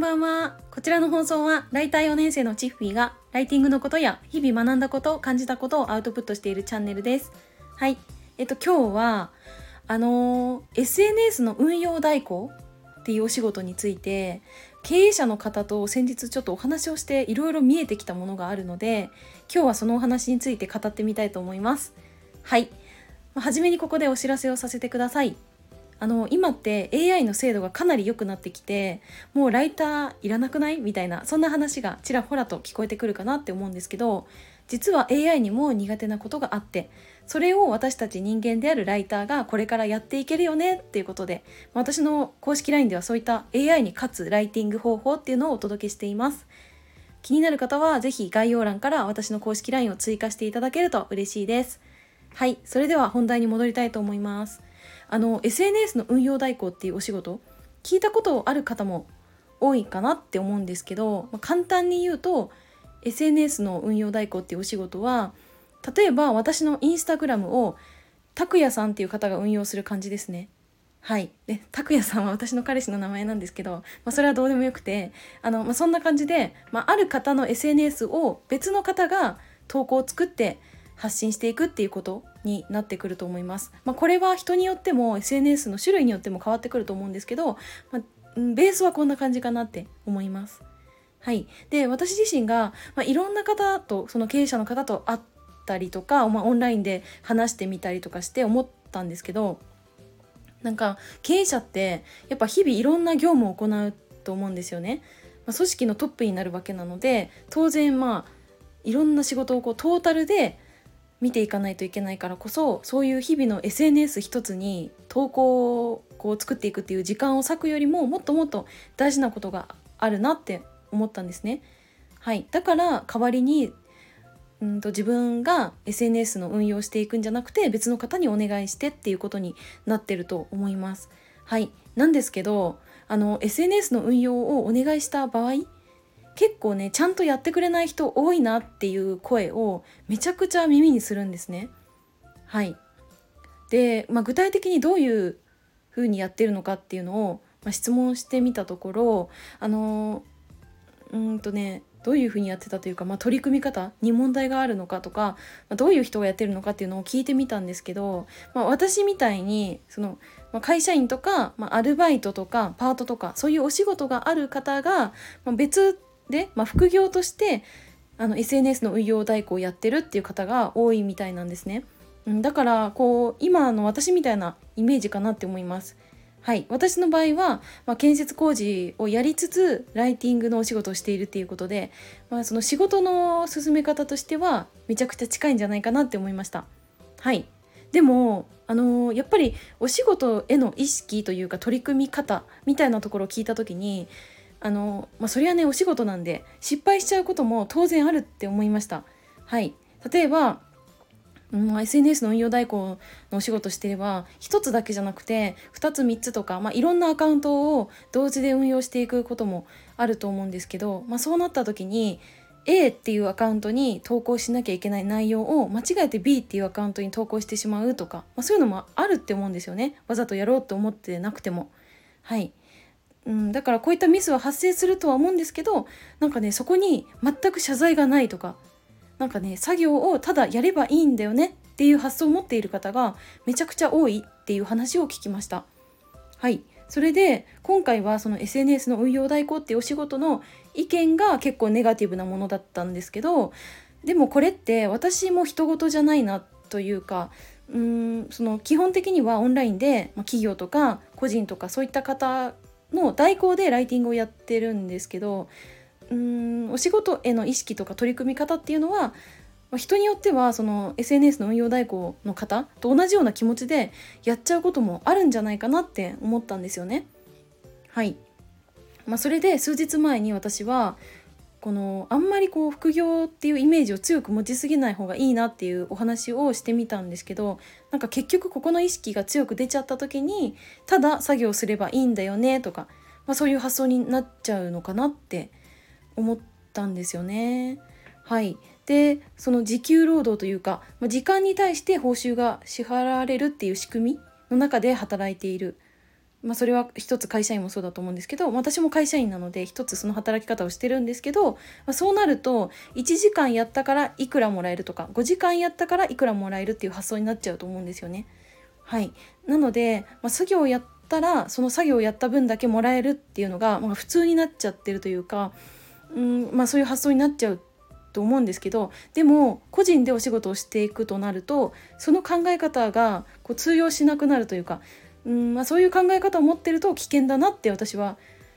んばんは。こちらの放送は、ライター4年生のチッフィーが、ライティングのことや、日々学んだこと、感じたことをアウトプットしているチャンネルです。はい。えっと、今日は、あの、SNS の運用代行っていうお仕事について、経営者の方と先日ちょっとお話をしていろいろ見えてきたものがあるので、今日はそのお話について語ってみたいと思います。はい。はじめにここでお知らせをさせてください。あの今って AI の精度がかなり良くなってきてもうライターいらなくない？みたいなそんな話がちらほらと聞こえてくるかなって思うんですけど実は AI にも苦手なことがあってそれを私たち人間であるライターがこれからやっていけるよね？っていうことで私の公式 LINE ではそういった AI に勝つライティング方法っていうのをお届けしています。気になる方は是非概要欄から私の公式 LINE を追加していただけると嬉しいです。はいそれでは本題に戻りたいと思います。あの SNS の運用代行っていうお仕事聞いたことある方も多いかなって思うんですけど、まあ、簡単に言うと SNS の運用代行っていうお仕事は例えば私のインスタグラムを拓也さんっていう方が運用する感じですね。はい。で、拓也さんは私の彼氏の名前なんですけど、まあ、それはどうでもよくて、あの、まあ、そんな感じで、まあ、ある方の SNS を別の方が投稿を作って発信していくっていうことになってくると思います。まあ、これは人によっても SNS の種類によっても変わってくると思うんですけど、まあ、ベースはこんな感じかなって思います。はい、で私自身が、まあ、いろんな方とその経営者の方と会ったりとか、まあ、オンラインで話してみたりとかして思ったんですけどなんか経営者ってやっぱ日々いろんな業務を行うと思うんですよね。まあ、組織のトップになるわけなので当然まあいろんな仕事をこうトータルで見ていかないといけないからこそそういう日々の SNS 一つに投稿をこう作っていくっていう時間を割くよりももっともっと大事なことがあるなって思ったんですね。はい、だから代わりにうんと自分が SNS の運用していくんじゃなくて別の方にお願いしてっていうことになってると思います。はい、なんですけどあの SNS の運用をお願いした場合結構ねちゃんとやってくれない人多いなっていう声をめちゃくちゃ耳にするんですね。はいで、まあ、具体的にどういう風にやってるのかっていうのを、まあ、質問してみたところあのうんとねどういうふうにやってたというか、まあ、取り組み方に問題があるのかとか、まあ、どういう人がやってるのかっていうのを聞いてみたんですけど、まあ、私みたいにその、まあ、会社員とか、まあ、アルバイトとかパートとかそういうお仕事がある方が、まあ、別で、まあ、副業としてあの SNS の運用代行をやってるっていう方が多いみたいなんですね。だからこう今の私みたいなイメージかなって思います。はい、私の場合は、まあ、建設工事をやりつつライティングのお仕事をしているっていうことで、まあ、その仕事の進め方としてはめちゃくちゃ近いんじゃないかなって思いました。はいでもあのー、やっぱりお仕事への意識というか取り組み方みたいなところを聞いた時にあの、まあ、それはねお仕事なんで失敗しちゃうことも当然あるって思いました。はい。例えば、うん、SNS の運用代行のお仕事してれば1つだけじゃなくて2つ3つとか、まあ、いろんなアカウントを同時で運用していくこともあると思うんですけど、まあ、そうなった時に A っていうアカウントに投稿しなきゃいけない内容を間違えて B っていうアカウントに投稿してしまうとか、まあ、そういうのもあるって思うんですよね。わざとやろうと思ってなくても。はい。うん、だからこういったミスは発生するとは思うんですけどなんかねそこに全く謝罪がないとかなんかね作業をただやればいいんだよねっていう発想を持っている方がめちゃくちゃ多いっていう話を聞きました。はいそれで今回はその SNS の運用代行っていうお仕事の意見が結構ネガティブなものだったんですけどでもこれって私も人事じゃないなというかうーんその基本的にはオンラインで、ま企業とか個人とかそういった方の代行でライティングをやってるんですけどうんお仕事への意識とか取り組み方っていうのは人によってはその SNS の運用代行の方と同じような気持ちでやっちゃうこともあるんじゃないかなって思ったんですよね。はい、まあ、それで数日前に私はこのあんまりこう副業っていうイメージを強く持ちすぎない方がいいなっていうお話をしてみたんですけどなんか結局ここの意識が強く出ちゃった時にただ作業すればいいんだよねとか、まあ、そういう発想になっちゃうのかなって思ったんですよね。はいでその時給労働というか、まあ、時間に対して報酬が支払われるっていう仕組みの中で働いているまあ、それは一つ会社員もそうだと思うんですけど私も会社員なので一つその働き方をしてるんですけど、まあ、そうなると1時間やったからいくらもらえるとか5時間やったからいくらもらえるっていう発想になっちゃうと思うんですよね。はい、なので、まあ、作業をやったらその作業をやった分だけもらえるっていうのが、まあ、普通になっちゃってるというか、うんまあ、そういう発想になっちゃうと思うんですけどでも個人でお仕事をしていくとなるとその考え方がこう通用しなくなるというかうんまあ、そういう考え方を持ってると危険だなって私は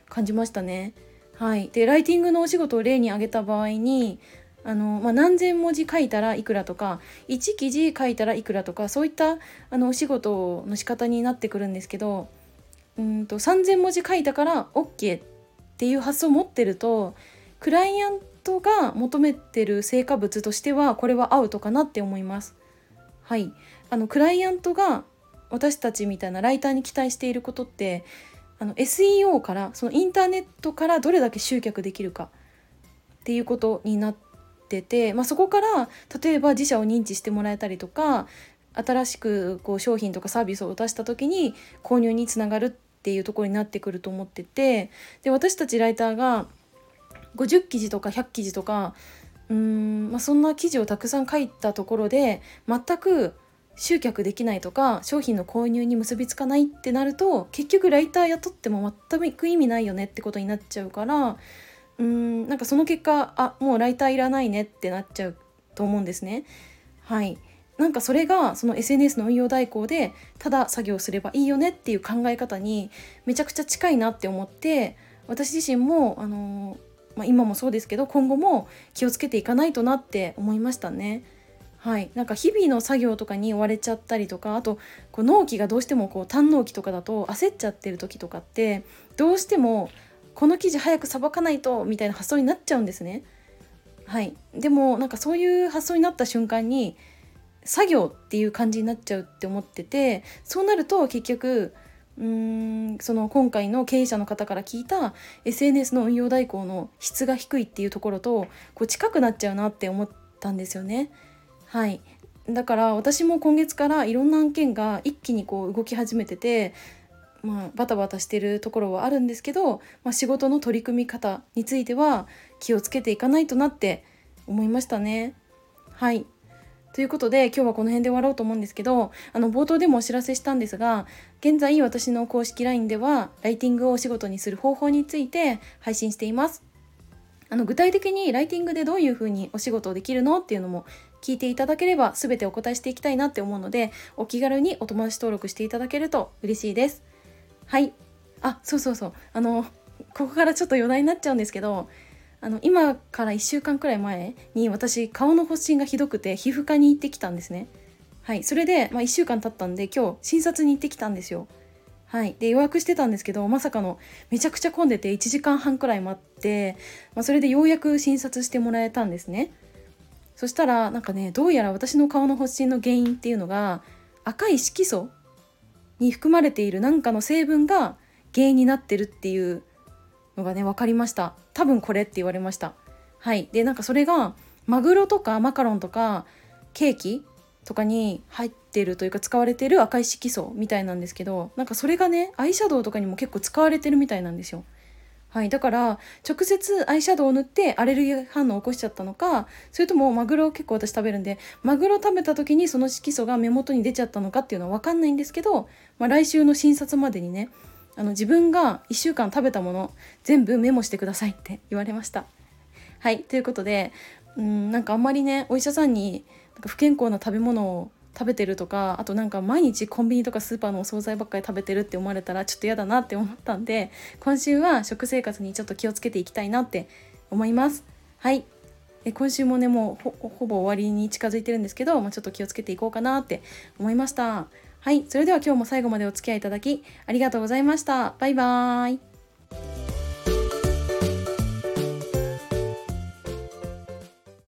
感じましたね。はい、でライティングのお仕事を例に挙げた場合にあの、まあ、何千文字書いたらいくらとか1記事書いたらいくらとかそういったあのお仕事の仕方になってくるんですけどうんと3,000文字書いたから OK っていう発想を持ってるとクライアントが求めてる成果物としてはこれはアウトかなって思います。はい、あのクライアントが私たちみたいなライターに期待していることってあの SEO からそのインターネットからどれだけ集客できるかっていうことになってて、まあ、そこから例えば自社を認知してもらえたりとか新しくこう商品とかサービスを出した時に購入につながるっていうところになってくると思っててで私たちライターが50記事とか100記事とかうーん、まあ、そんな記事をたくさん書いたところで全く集客できないとか商品の購入に結びつかないってなると結局ライター雇っても全く意味ないよねってことになっちゃうからうんなんかその結果あもうライターいらないねってなっちゃうと思うんですね。はいなんかそれがその SNS の運用代行でただ作業すればいいよねっていう考え方にめちゃくちゃ近いなって思って私自身もあのまあ、今もそうですけど今後も気をつけていかないとなって思いましたね。はい、なんか日々の作業とかに追われちゃったりとかあとこう納期がどうしてもこう短納期とかだと焦っちゃってる時とかってどうしてもこの記事早くさばかないとみたいな発想になっちゃうんですね。はい、でもなんかそういう発想になった瞬間に作業っていう感じになっちゃうって思っててそうなると結局うんその今回の経営者の方から聞いた SNS の運用代行の質が低いっていうところとこう近くなっちゃうなって思ったんですよね。はいだから私も今月からいろんな案件が一気にこう動き始めててまあ、バタバタしてるところはあるんですけど、まあ、仕事の取り組み方については気をつけていかないとなって思いましたね。はいということで今日はこの辺で終わろうと思うんですけどあの冒頭でもお知らせしたんですが現在私の公式 LINE ではライティングをお仕事にする方法について配信しています。あの具体的にライティングでどういうふうにお仕事をできるのっていうのも聞いていただければ全てお答えしていきたいなって思うのでお気軽にお友達登録していただけると嬉しいです。はいあそうそうそうあのここからちょっと余談になっちゃうんですけどあの今から1週間くらい前に私顔の発疹がひどくて皮膚科に行ってきたんですね。はい、それで、まあ、1週間経ったんで今日診察に行ってきたんですよ。はい、で予約してたんですけどまさかのめちゃくちゃ混んでて1時間半くらい待って、まあ、それでようやく診察してもらえたんですねそしたらなんかねどうやら私の顔の発疹の原因っていうのが赤い色素に含まれている何かの成分が原因になってるっていうのがね分かりました。多分これって言われました。はい。でなんかそれがマグロとかマカロンとかケーキとかに入ってるというか使われてる赤い色素みたいなんですけどなんかそれがねアイシャドウとかにも結構使われてるみたいなんですよ。はい、だから直接アイシャドウを塗ってアレルギー反応を起こしちゃったのかそれともマグロを結構私食べるんでマグロ食べた時にその色素が目元に出ちゃったのかっていうのは分かんないんですけど、まあ、来週の診察までにねあの自分が1週間食べたもの全部メモしてくださいって言われました。はいということでうんなんかあんまりねお医者さんになんか不健康な食べ物を食べてるとかあとなんか毎日コンビニとかスーパーのお惣菜ばっかり食べてるって思われたらちょっと嫌だなって思ったんで今週は食生活にちょっと気をつけていきたいなって思います。はい。え今週もねもうほぼ終わりに近づいてるんですけど、まあ、ちょっと気をつけていこうかなって思いました。はい。それでは今日も最後までお付き合いいただきありがとうございました。バイバーイ。